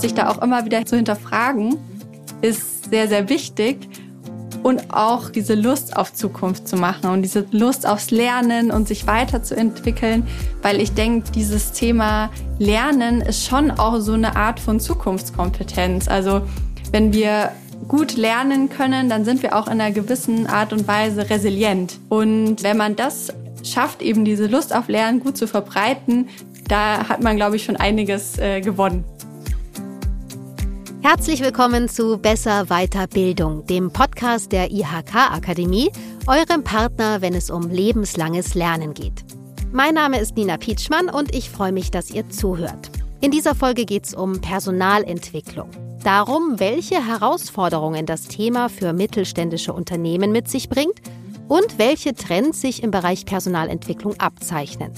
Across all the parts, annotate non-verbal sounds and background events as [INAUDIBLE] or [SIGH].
sich da auch immer wieder zu hinterfragen, ist sehr, sehr wichtig. Und auch diese Lust auf Zukunft zu machen und diese Lust aufs Lernen und sich weiterzuentwickeln, weil ich denke, dieses Thema Lernen ist schon auch so eine Art von Zukunftskompetenz. Also wenn wir gut lernen können, dann sind wir auch in einer gewissen Art und Weise resilient. Und wenn man das schafft, eben diese Lust auf Lernen gut zu verbreiten, da hat man, glaube ich, schon einiges äh, gewonnen. Herzlich willkommen zu Besser Weiterbildung, dem Podcast der IHK Akademie, eurem Partner, wenn es um lebenslanges Lernen geht. Mein Name ist Nina Pietschmann und ich freue mich, dass ihr zuhört. In dieser Folge geht es um Personalentwicklung. Darum, welche Herausforderungen das Thema für mittelständische Unternehmen mit sich bringt und welche Trends sich im Bereich Personalentwicklung abzeichnen.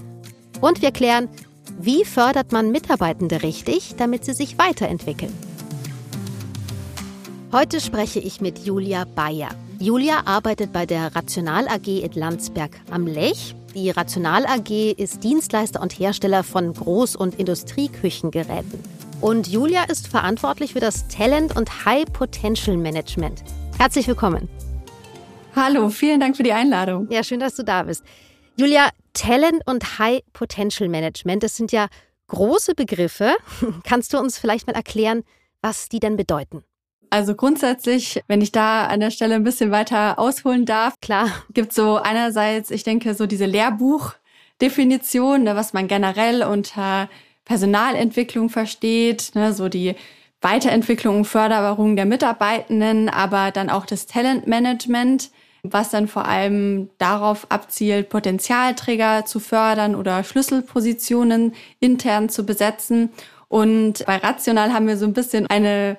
Und wir klären, wie fördert man Mitarbeitende richtig, damit sie sich weiterentwickeln. Heute spreche ich mit Julia Bayer. Julia arbeitet bei der Rational AG in Landsberg am Lech. Die Rational AG ist Dienstleister und Hersteller von Groß- und Industrieküchengeräten. Und Julia ist verantwortlich für das Talent- und High Potential Management. Herzlich willkommen. Hallo, vielen Dank für die Einladung. Ja, schön, dass du da bist. Julia, Talent und High Potential Management, das sind ja große Begriffe. [LAUGHS] Kannst du uns vielleicht mal erklären, was die denn bedeuten? Also grundsätzlich, wenn ich da an der Stelle ein bisschen weiter ausholen darf, klar, gibt so einerseits, ich denke, so diese Lehrbuchdefinition, ne, was man generell unter Personalentwicklung versteht, ne, so die Weiterentwicklung und Förderung der Mitarbeitenden, aber dann auch das Talentmanagement, was dann vor allem darauf abzielt, Potenzialträger zu fördern oder Schlüsselpositionen intern zu besetzen. Und bei Rational haben wir so ein bisschen eine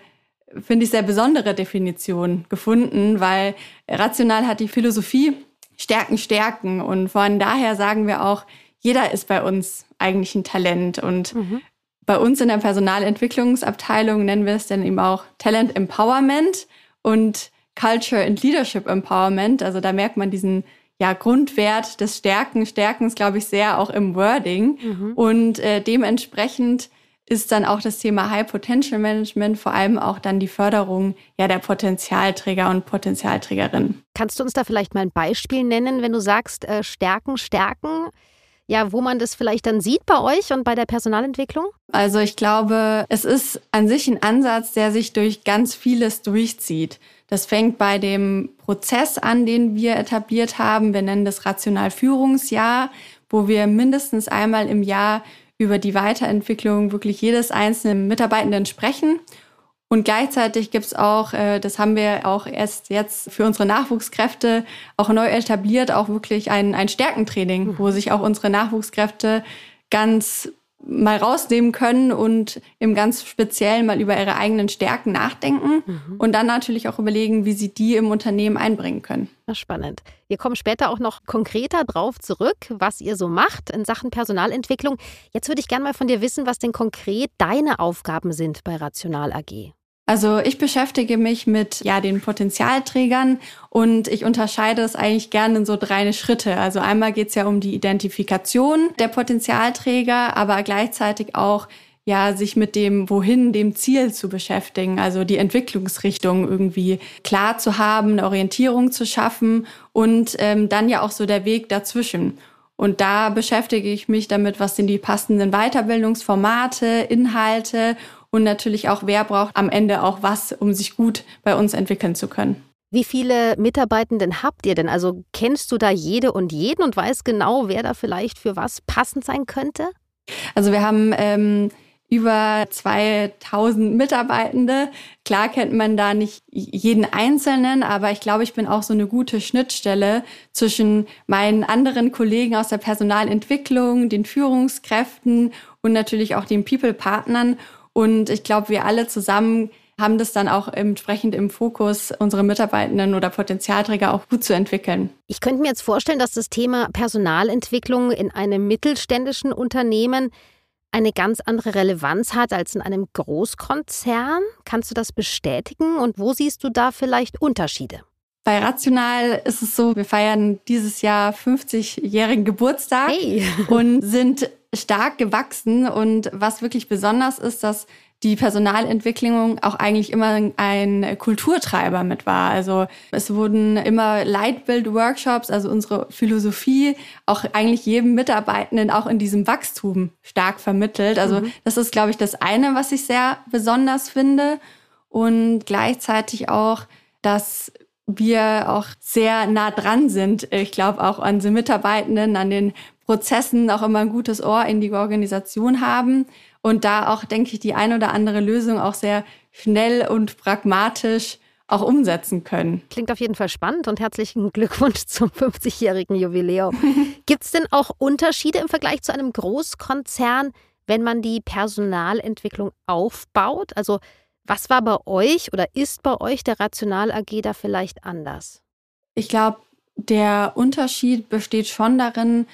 finde ich, sehr besondere Definition gefunden, weil rational hat die Philosophie Stärken, Stärken. Und von daher sagen wir auch, jeder ist bei uns eigentlich ein Talent. Und mhm. bei uns in der Personalentwicklungsabteilung nennen wir es dann eben auch Talent Empowerment und Culture and Leadership Empowerment. Also da merkt man diesen ja, Grundwert des Stärken, Stärkens, glaube ich, sehr auch im Wording. Mhm. Und äh, dementsprechend ist dann auch das Thema High Potential Management, vor allem auch dann die Förderung ja, der Potenzialträger und Potenzialträgerinnen. Kannst du uns da vielleicht mal ein Beispiel nennen, wenn du sagst, äh, Stärken, Stärken? Ja, wo man das vielleicht dann sieht bei euch und bei der Personalentwicklung? Also ich glaube, es ist an sich ein Ansatz, der sich durch ganz vieles durchzieht. Das fängt bei dem Prozess an, den wir etabliert haben. Wir nennen das Rational-Führungsjahr, wo wir mindestens einmal im Jahr über die Weiterentwicklung wirklich jedes einzelnen Mitarbeitenden sprechen. Und gleichzeitig gibt es auch, äh, das haben wir auch erst jetzt für unsere Nachwuchskräfte auch neu etabliert, auch wirklich ein, ein Stärkentraining, mhm. wo sich auch unsere Nachwuchskräfte ganz mal rausnehmen können und im ganz Speziellen mal über ihre eigenen Stärken nachdenken mhm. und dann natürlich auch überlegen, wie sie die im Unternehmen einbringen können. Spannend. Wir kommen später auch noch konkreter drauf zurück, was ihr so macht in Sachen Personalentwicklung. Jetzt würde ich gerne mal von dir wissen, was denn konkret deine Aufgaben sind bei Rational AG. Also ich beschäftige mich mit ja den Potenzialträgern und ich unterscheide es eigentlich gerne in so drei Schritte. Also einmal geht es ja um die Identifikation der Potenzialträger, aber gleichzeitig auch ja sich mit dem Wohin, dem Ziel zu beschäftigen, also die Entwicklungsrichtung irgendwie klar zu haben, eine Orientierung zu schaffen und ähm, dann ja auch so der Weg dazwischen. Und da beschäftige ich mich damit, was sind die passenden Weiterbildungsformate, Inhalte und natürlich auch, wer braucht am Ende auch was, um sich gut bei uns entwickeln zu können. Wie viele Mitarbeitenden habt ihr denn? Also kennst du da jede und jeden und weißt genau, wer da vielleicht für was passend sein könnte? Also wir haben ähm, über 2000 Mitarbeitende. Klar kennt man da nicht jeden Einzelnen, aber ich glaube, ich bin auch so eine gute Schnittstelle zwischen meinen anderen Kollegen aus der Personalentwicklung, den Führungskräften und natürlich auch den People-Partnern. Und ich glaube, wir alle zusammen haben das dann auch entsprechend im Fokus, unsere Mitarbeitenden oder Potenzialträger auch gut zu entwickeln. Ich könnte mir jetzt vorstellen, dass das Thema Personalentwicklung in einem mittelständischen Unternehmen eine ganz andere Relevanz hat als in einem Großkonzern. Kannst du das bestätigen und wo siehst du da vielleicht Unterschiede? Bei Rational ist es so, wir feiern dieses Jahr 50-jährigen Geburtstag hey. und sind stark gewachsen. Und was wirklich besonders ist, dass die Personalentwicklung auch eigentlich immer ein Kulturtreiber mit war. Also es wurden immer Leitbild-Workshops, also unsere Philosophie, auch eigentlich jedem Mitarbeitenden auch in diesem Wachstum stark vermittelt. Also mhm. das ist, glaube ich, das eine, was ich sehr besonders finde. Und gleichzeitig auch, dass wir auch sehr nah dran sind. Ich glaube auch an den Mitarbeitenden, an den Prozessen auch immer ein gutes Ohr in die Organisation haben und da auch, denke ich, die ein oder andere Lösung auch sehr schnell und pragmatisch auch umsetzen können. Klingt auf jeden Fall spannend und herzlichen Glückwunsch [LAUGHS] zum 50-jährigen Jubiläum. [LAUGHS] Gibt es denn auch Unterschiede im Vergleich zu einem Großkonzern, wenn man die Personalentwicklung aufbaut? Also was war bei euch oder ist bei euch der Rational AG da vielleicht anders? Ich glaube, der Unterschied besteht schon darin,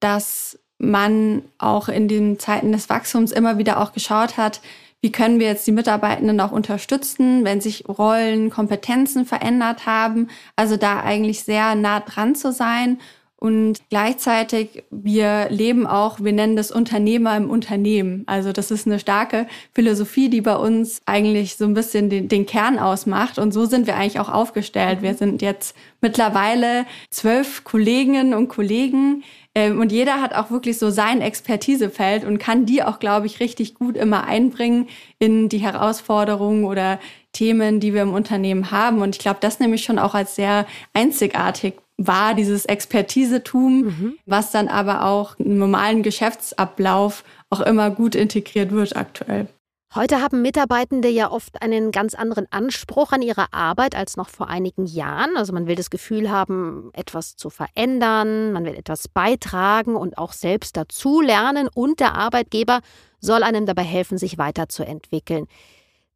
dass man auch in den Zeiten des Wachstums immer wieder auch geschaut hat, wie können wir jetzt die Mitarbeitenden auch unterstützen, wenn sich Rollen, Kompetenzen verändert haben. Also da eigentlich sehr nah dran zu sein und gleichzeitig, wir leben auch, wir nennen das Unternehmer im Unternehmen. Also das ist eine starke Philosophie, die bei uns eigentlich so ein bisschen den, den Kern ausmacht. Und so sind wir eigentlich auch aufgestellt. Wir sind jetzt mittlerweile zwölf Kolleginnen und Kollegen. Ähm, und jeder hat auch wirklich so sein Expertisefeld und kann die auch, glaube ich, richtig gut immer einbringen in die Herausforderungen oder Themen, die wir im Unternehmen haben. Und ich glaube, das nehme ich schon auch als sehr einzigartig war dieses Expertisetum, mhm. was dann aber auch im normalen Geschäftsablauf auch immer gut integriert wird aktuell. Heute haben Mitarbeitende ja oft einen ganz anderen Anspruch an ihre Arbeit als noch vor einigen Jahren. Also man will das Gefühl haben, etwas zu verändern, man will etwas beitragen und auch selbst dazulernen und der Arbeitgeber soll einem dabei helfen, sich weiterzuentwickeln.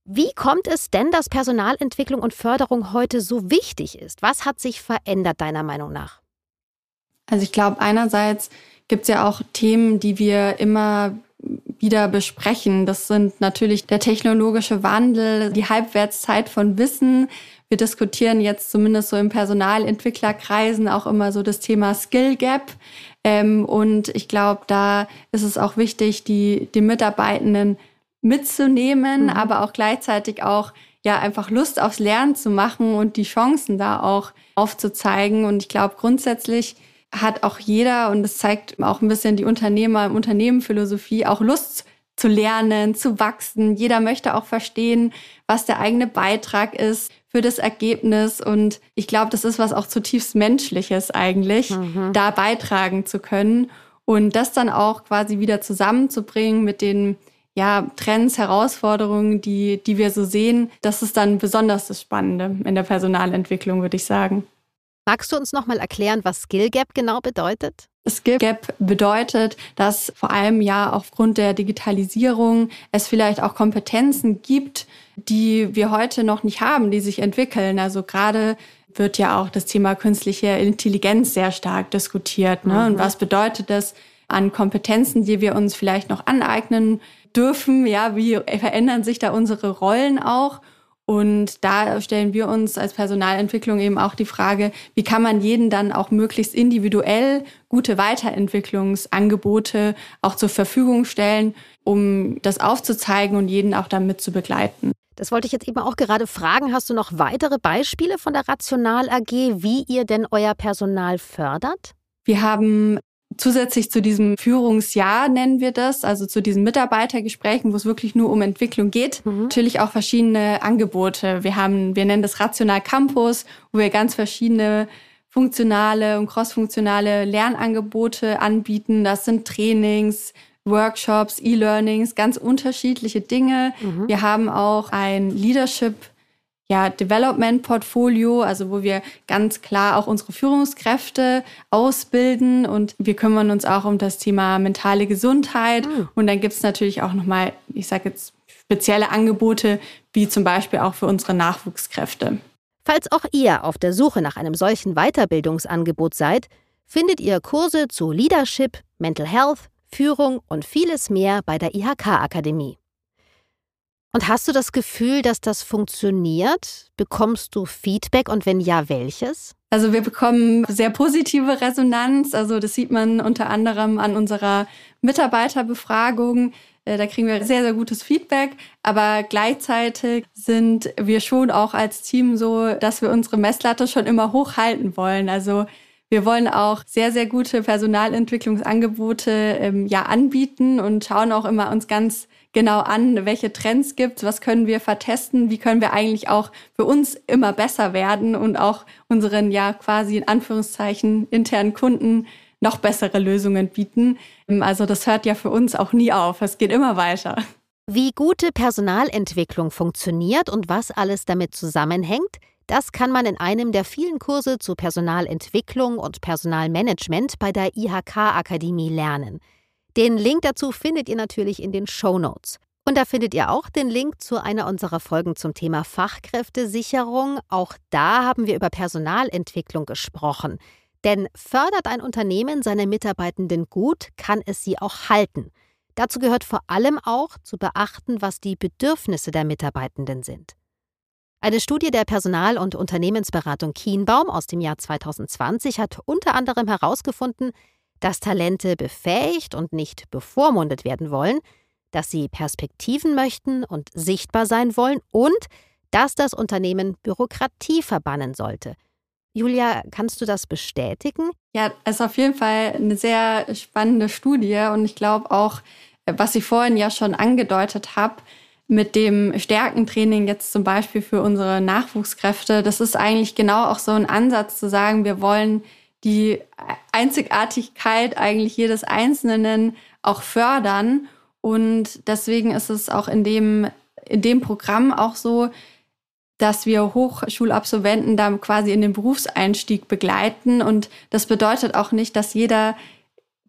Wie kommt es denn, dass Personalentwicklung und Förderung heute so wichtig ist? Was hat sich verändert deiner Meinung nach? Also ich glaube, einerseits gibt es ja auch Themen, die wir immer wieder besprechen. Das sind natürlich der technologische Wandel, die Halbwertszeit von Wissen. Wir diskutieren jetzt zumindest so im Personalentwicklerkreisen auch immer so das Thema Skill Gap. Ähm, und ich glaube, da ist es auch wichtig, die, die Mitarbeitenden mitzunehmen, mhm. aber auch gleichzeitig auch ja einfach Lust aufs Lernen zu machen und die Chancen da auch aufzuzeigen. Und ich glaube, grundsätzlich hat auch jeder, und das zeigt auch ein bisschen die Unternehmer im Unternehmenphilosophie, auch Lust zu lernen, zu wachsen. Jeder möchte auch verstehen, was der eigene Beitrag ist für das Ergebnis. Und ich glaube, das ist was auch zutiefst Menschliches eigentlich, mhm. da beitragen zu können. Und das dann auch quasi wieder zusammenzubringen mit den ja, Trends, Herausforderungen, die, die wir so sehen, das ist dann besonders das Spannende in der Personalentwicklung, würde ich sagen. Magst du uns nochmal erklären, was Skill Gap genau bedeutet? Skill Gap bedeutet, dass vor allem ja aufgrund der Digitalisierung es vielleicht auch Kompetenzen gibt, die wir heute noch nicht haben, die sich entwickeln. Also gerade wird ja auch das Thema künstliche Intelligenz sehr stark diskutiert. Ne? Mhm. Und was bedeutet das an Kompetenzen, die wir uns vielleicht noch aneignen dürfen. Ja, wie verändern sich da unsere Rollen auch? Und da stellen wir uns als Personalentwicklung eben auch die Frage, wie kann man jeden dann auch möglichst individuell gute Weiterentwicklungsangebote auch zur Verfügung stellen, um das aufzuzeigen und jeden auch damit zu begleiten. Das wollte ich jetzt eben auch gerade fragen. Hast du noch weitere Beispiele von der Rational AG, wie ihr denn euer Personal fördert? Wir haben Zusätzlich zu diesem Führungsjahr nennen wir das, also zu diesen Mitarbeitergesprächen, wo es wirklich nur um Entwicklung geht, mhm. natürlich auch verschiedene Angebote. Wir haben, wir nennen das Rational Campus, wo wir ganz verschiedene funktionale und crossfunktionale Lernangebote anbieten. Das sind Trainings, Workshops, E-Learnings, ganz unterschiedliche Dinge. Mhm. Wir haben auch ein Leadership ja, Development-Portfolio, also wo wir ganz klar auch unsere Führungskräfte ausbilden und wir kümmern uns auch um das Thema mentale Gesundheit. Mhm. Und dann gibt es natürlich auch nochmal, ich sage jetzt, spezielle Angebote, wie zum Beispiel auch für unsere Nachwuchskräfte. Falls auch ihr auf der Suche nach einem solchen Weiterbildungsangebot seid, findet ihr Kurse zu Leadership, Mental Health, Führung und vieles mehr bei der IHK-Akademie. Und hast du das Gefühl, dass das funktioniert? Bekommst du Feedback und wenn ja, welches? Also wir bekommen sehr positive Resonanz. Also das sieht man unter anderem an unserer Mitarbeiterbefragung. Äh, da kriegen wir sehr, sehr gutes Feedback. Aber gleichzeitig sind wir schon auch als Team so, dass wir unsere Messlatte schon immer hochhalten wollen. Also wir wollen auch sehr, sehr gute Personalentwicklungsangebote ähm, ja anbieten und schauen auch immer uns ganz genau an, welche Trends gibt, was können wir vertesten, wie können wir eigentlich auch für uns immer besser werden und auch unseren ja quasi in Anführungszeichen internen Kunden noch bessere Lösungen bieten. Ähm, also das hört ja für uns auch nie auf, es geht immer weiter. Wie gute Personalentwicklung funktioniert und was alles damit zusammenhängt, das kann man in einem der vielen Kurse zu Personalentwicklung und Personalmanagement bei der IHK Akademie lernen. Den Link dazu findet ihr natürlich in den Show Notes. Und da findet ihr auch den Link zu einer unserer Folgen zum Thema Fachkräftesicherung. Auch da haben wir über Personalentwicklung gesprochen. Denn fördert ein Unternehmen seine Mitarbeitenden gut, kann es sie auch halten. Dazu gehört vor allem auch zu beachten, was die Bedürfnisse der Mitarbeitenden sind. Eine Studie der Personal- und Unternehmensberatung Kienbaum aus dem Jahr 2020 hat unter anderem herausgefunden, dass Talente befähigt und nicht bevormundet werden wollen, dass sie Perspektiven möchten und sichtbar sein wollen und dass das Unternehmen Bürokratie verbannen sollte. Julia, kannst du das bestätigen? Ja, es ist auf jeden Fall eine sehr spannende Studie und ich glaube auch, was ich vorhin ja schon angedeutet habe, mit dem Stärkentraining jetzt zum Beispiel für unsere Nachwuchskräfte, das ist eigentlich genau auch so ein Ansatz zu sagen, wir wollen die Einzigartigkeit eigentlich jedes Einzelnen auch fördern. Und deswegen ist es auch in dem, in dem Programm auch so, dass wir Hochschulabsolventen da quasi in den Berufseinstieg begleiten. Und das bedeutet auch nicht, dass jeder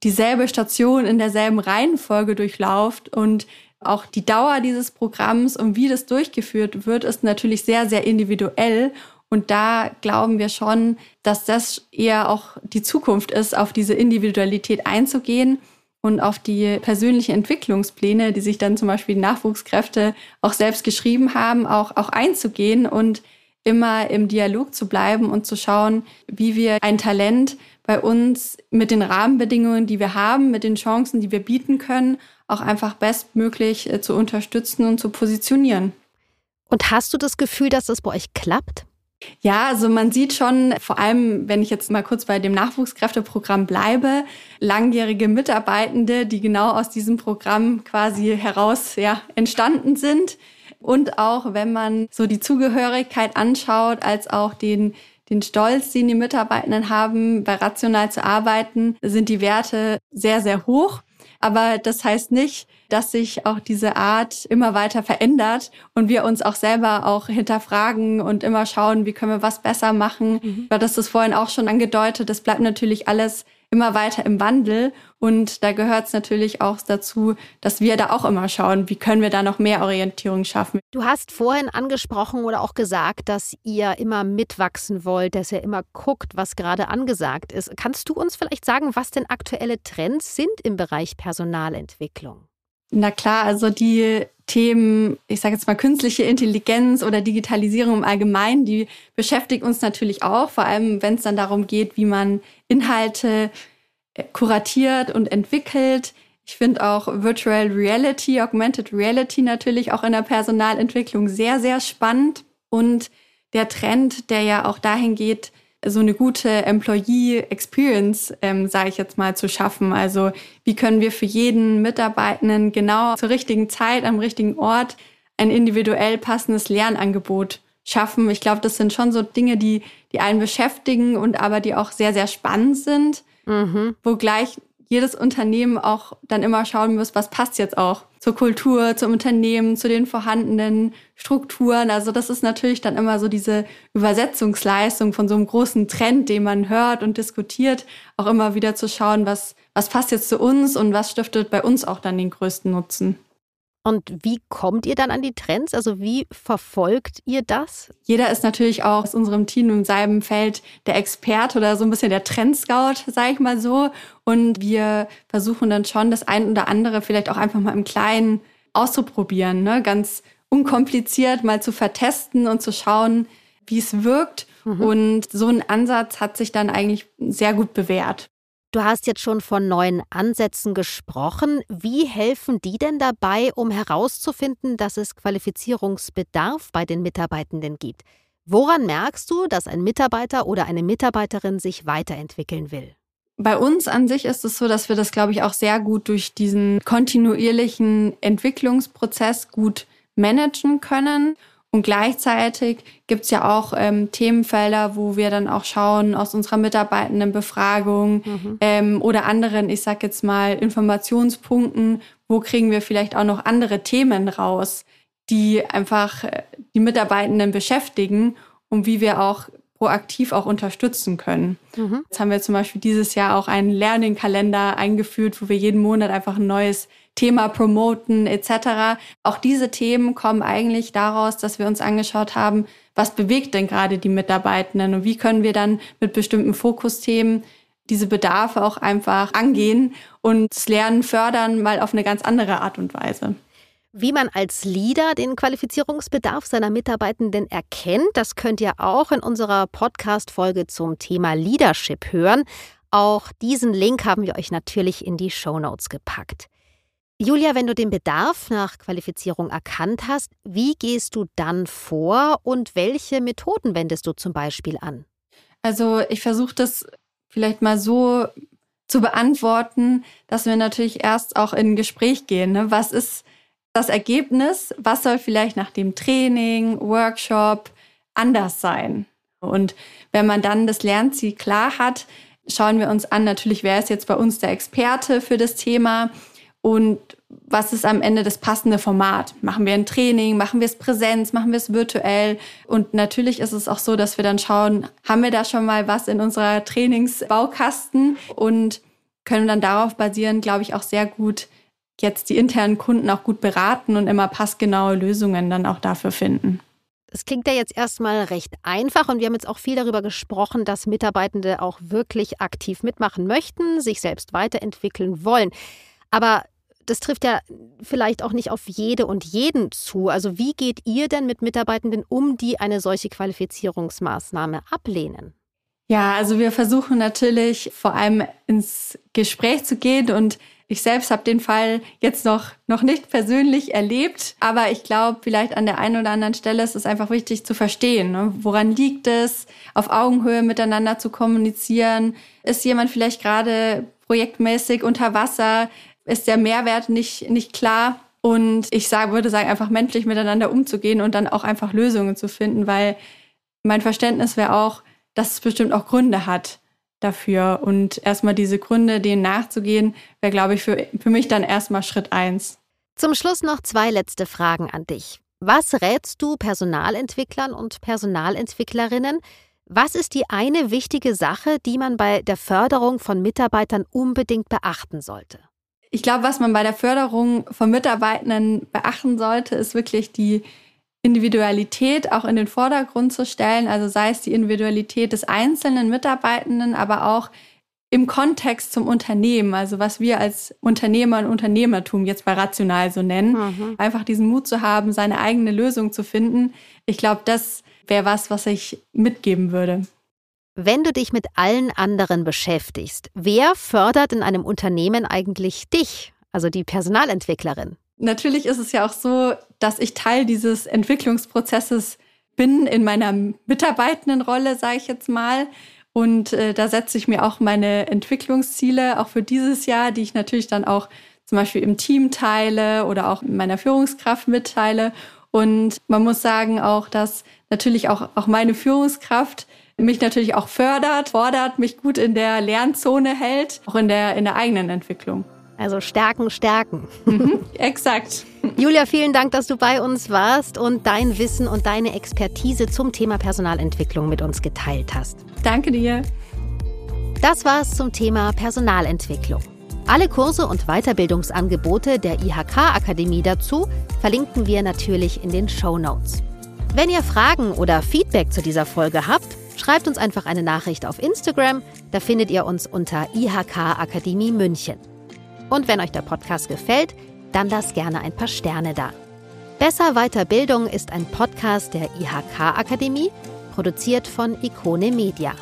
dieselbe Station in derselben Reihenfolge durchlauft. Und auch die Dauer dieses Programms und wie das durchgeführt wird, ist natürlich sehr, sehr individuell. Und da glauben wir schon, dass das eher auch die Zukunft ist, auf diese Individualität einzugehen und auf die persönlichen Entwicklungspläne, die sich dann zum Beispiel Nachwuchskräfte auch selbst geschrieben haben, auch, auch einzugehen und immer im Dialog zu bleiben und zu schauen, wie wir ein Talent bei uns mit den Rahmenbedingungen, die wir haben, mit den Chancen, die wir bieten können, auch einfach bestmöglich äh, zu unterstützen und zu positionieren. Und hast du das Gefühl, dass das bei euch klappt? Ja, also man sieht schon, vor allem, wenn ich jetzt mal kurz bei dem Nachwuchskräfteprogramm bleibe, langjährige Mitarbeitende, die genau aus diesem Programm quasi heraus ja, entstanden sind. Und auch wenn man so die Zugehörigkeit anschaut, als auch den, den Stolz, den die Mitarbeitenden haben, bei rational zu arbeiten, sind die Werte sehr, sehr hoch. Aber das heißt nicht, dass sich auch diese Art immer weiter verändert und wir uns auch selber auch hinterfragen und immer schauen, wie können wir was besser machen. Mhm. Das ist vorhin auch schon angedeutet. Das bleibt natürlich alles immer weiter im Wandel. Und da gehört es natürlich auch dazu, dass wir da auch immer schauen, wie können wir da noch mehr Orientierung schaffen. Du hast vorhin angesprochen oder auch gesagt, dass ihr immer mitwachsen wollt, dass ihr immer guckt, was gerade angesagt ist. Kannst du uns vielleicht sagen, was denn aktuelle Trends sind im Bereich Personalentwicklung? Na klar, also die Themen, ich sage jetzt mal künstliche Intelligenz oder Digitalisierung im Allgemeinen, die beschäftigt uns natürlich auch, vor allem wenn es dann darum geht, wie man Inhalte äh, kuratiert und entwickelt. Ich finde auch Virtual Reality, Augmented Reality natürlich auch in der Personalentwicklung sehr, sehr spannend. Und der Trend, der ja auch dahin geht, so eine gute Employee Experience, ähm, sage ich jetzt mal, zu schaffen. Also wie können wir für jeden Mitarbeitenden genau zur richtigen Zeit am richtigen Ort ein individuell passendes Lernangebot schaffen. Ich glaube, das sind schon so Dinge, die, die einen beschäftigen und aber die auch sehr, sehr spannend sind. Mhm. Wo gleich jedes Unternehmen auch dann immer schauen muss, was passt jetzt auch zur Kultur, zum Unternehmen, zu den vorhandenen Strukturen. Also das ist natürlich dann immer so diese Übersetzungsleistung von so einem großen Trend, den man hört und diskutiert, auch immer wieder zu schauen, was, was passt jetzt zu uns und was stiftet bei uns auch dann den größten Nutzen. Und wie kommt ihr dann an die Trends? Also wie verfolgt ihr das? Jeder ist natürlich auch aus unserem Team in seinem Feld der Experte oder so ein bisschen der Trendscout, sage ich mal so. Und wir versuchen dann schon das ein oder andere vielleicht auch einfach mal im Kleinen auszuprobieren, ne? ganz unkompliziert mal zu vertesten und zu schauen, wie es wirkt. Mhm. Und so ein Ansatz hat sich dann eigentlich sehr gut bewährt. Du hast jetzt schon von neuen Ansätzen gesprochen. Wie helfen die denn dabei, um herauszufinden, dass es Qualifizierungsbedarf bei den Mitarbeitenden gibt? Woran merkst du, dass ein Mitarbeiter oder eine Mitarbeiterin sich weiterentwickeln will? Bei uns an sich ist es so, dass wir das, glaube ich, auch sehr gut durch diesen kontinuierlichen Entwicklungsprozess gut managen können. Und gleichzeitig gibt es ja auch ähm, Themenfelder, wo wir dann auch schauen aus unserer Mitarbeitendenbefragung mhm. ähm, oder anderen, ich sag jetzt mal, Informationspunkten, wo kriegen wir vielleicht auch noch andere Themen raus, die einfach äh, die Mitarbeitenden beschäftigen und wie wir auch proaktiv auch unterstützen können. Mhm. Jetzt haben wir zum Beispiel dieses Jahr auch einen Learning-Kalender eingeführt, wo wir jeden Monat einfach ein neues Thema promoten etc. Auch diese Themen kommen eigentlich daraus, dass wir uns angeschaut haben, was bewegt denn gerade die Mitarbeitenden und wie können wir dann mit bestimmten Fokusthemen diese Bedarfe auch einfach angehen und das Lernen fördern, mal auf eine ganz andere Art und Weise. Wie man als Leader den Qualifizierungsbedarf seiner Mitarbeitenden erkennt, das könnt ihr auch in unserer Podcast-Folge zum Thema Leadership hören. Auch diesen Link haben wir euch natürlich in die Show Notes gepackt. Julia, wenn du den Bedarf nach Qualifizierung erkannt hast, wie gehst du dann vor und welche Methoden wendest du zum Beispiel an? Also ich versuche das vielleicht mal so zu beantworten, dass wir natürlich erst auch in ein Gespräch gehen. Ne? Was ist das Ergebnis, was soll vielleicht nach dem Training, Workshop anders sein? Und wenn man dann das Lernziel klar hat, schauen wir uns an, natürlich, wer ist jetzt bei uns der Experte für das Thema und was ist am Ende das passende Format? Machen wir ein Training, machen wir es Präsenz, machen wir es virtuell? Und natürlich ist es auch so, dass wir dann schauen, haben wir da schon mal was in unserer Trainingsbaukasten und können dann darauf basieren, glaube ich, auch sehr gut jetzt die internen Kunden auch gut beraten und immer passgenaue Lösungen dann auch dafür finden. Das klingt ja jetzt erstmal recht einfach und wir haben jetzt auch viel darüber gesprochen, dass Mitarbeitende auch wirklich aktiv mitmachen möchten, sich selbst weiterentwickeln wollen. Aber das trifft ja vielleicht auch nicht auf jede und jeden zu. Also wie geht ihr denn mit Mitarbeitenden um, die eine solche Qualifizierungsmaßnahme ablehnen? Ja, also wir versuchen natürlich vor allem ins Gespräch zu gehen und ich selbst habe den Fall jetzt noch, noch nicht persönlich erlebt, aber ich glaube, vielleicht an der einen oder anderen Stelle ist es einfach wichtig zu verstehen, ne? woran liegt es, auf Augenhöhe miteinander zu kommunizieren. Ist jemand vielleicht gerade projektmäßig unter Wasser? Ist der Mehrwert nicht, nicht klar? Und ich sag, würde sagen, einfach menschlich miteinander umzugehen und dann auch einfach Lösungen zu finden, weil mein Verständnis wäre auch, dass es bestimmt auch Gründe hat dafür. Und erstmal diese Gründe, denen nachzugehen, wäre, glaube ich, für, für mich dann erstmal Schritt eins. Zum Schluss noch zwei letzte Fragen an dich. Was rätst du Personalentwicklern und Personalentwicklerinnen? Was ist die eine wichtige Sache, die man bei der Förderung von Mitarbeitern unbedingt beachten sollte? Ich glaube, was man bei der Förderung von Mitarbeitenden beachten sollte, ist wirklich die Individualität auch in den Vordergrund zu stellen, also sei es die Individualität des einzelnen Mitarbeitenden, aber auch im Kontext zum Unternehmen, also was wir als Unternehmer und Unternehmertum jetzt bei Rational so nennen, mhm. einfach diesen Mut zu haben, seine eigene Lösung zu finden. Ich glaube, das wäre was, was ich mitgeben würde. Wenn du dich mit allen anderen beschäftigst, wer fördert in einem Unternehmen eigentlich dich, also die Personalentwicklerin? Natürlich ist es ja auch so, dass ich Teil dieses Entwicklungsprozesses bin in meiner Mitarbeitendenrolle, sage ich jetzt mal. Und äh, da setze ich mir auch meine Entwicklungsziele, auch für dieses Jahr, die ich natürlich dann auch zum Beispiel im Team teile oder auch meiner Führungskraft mitteile. Und man muss sagen auch, dass natürlich auch, auch meine Führungskraft mich natürlich auch fördert, fordert, mich gut in der Lernzone hält, auch in der, in der eigenen Entwicklung. Also stärken, stärken. Mhm, exakt. Julia, vielen Dank, dass du bei uns warst und dein Wissen und deine Expertise zum Thema Personalentwicklung mit uns geteilt hast. Danke dir. Das war's zum Thema Personalentwicklung. Alle Kurse und Weiterbildungsangebote der IHK-Akademie dazu verlinken wir natürlich in den Show Notes. Wenn ihr Fragen oder Feedback zu dieser Folge habt, schreibt uns einfach eine Nachricht auf Instagram. Da findet ihr uns unter IHK Akademie München. Und wenn euch der Podcast gefällt, dann lasst gerne ein paar Sterne da. Besser Weiterbildung ist ein Podcast der IHK Akademie, produziert von Ikone Media.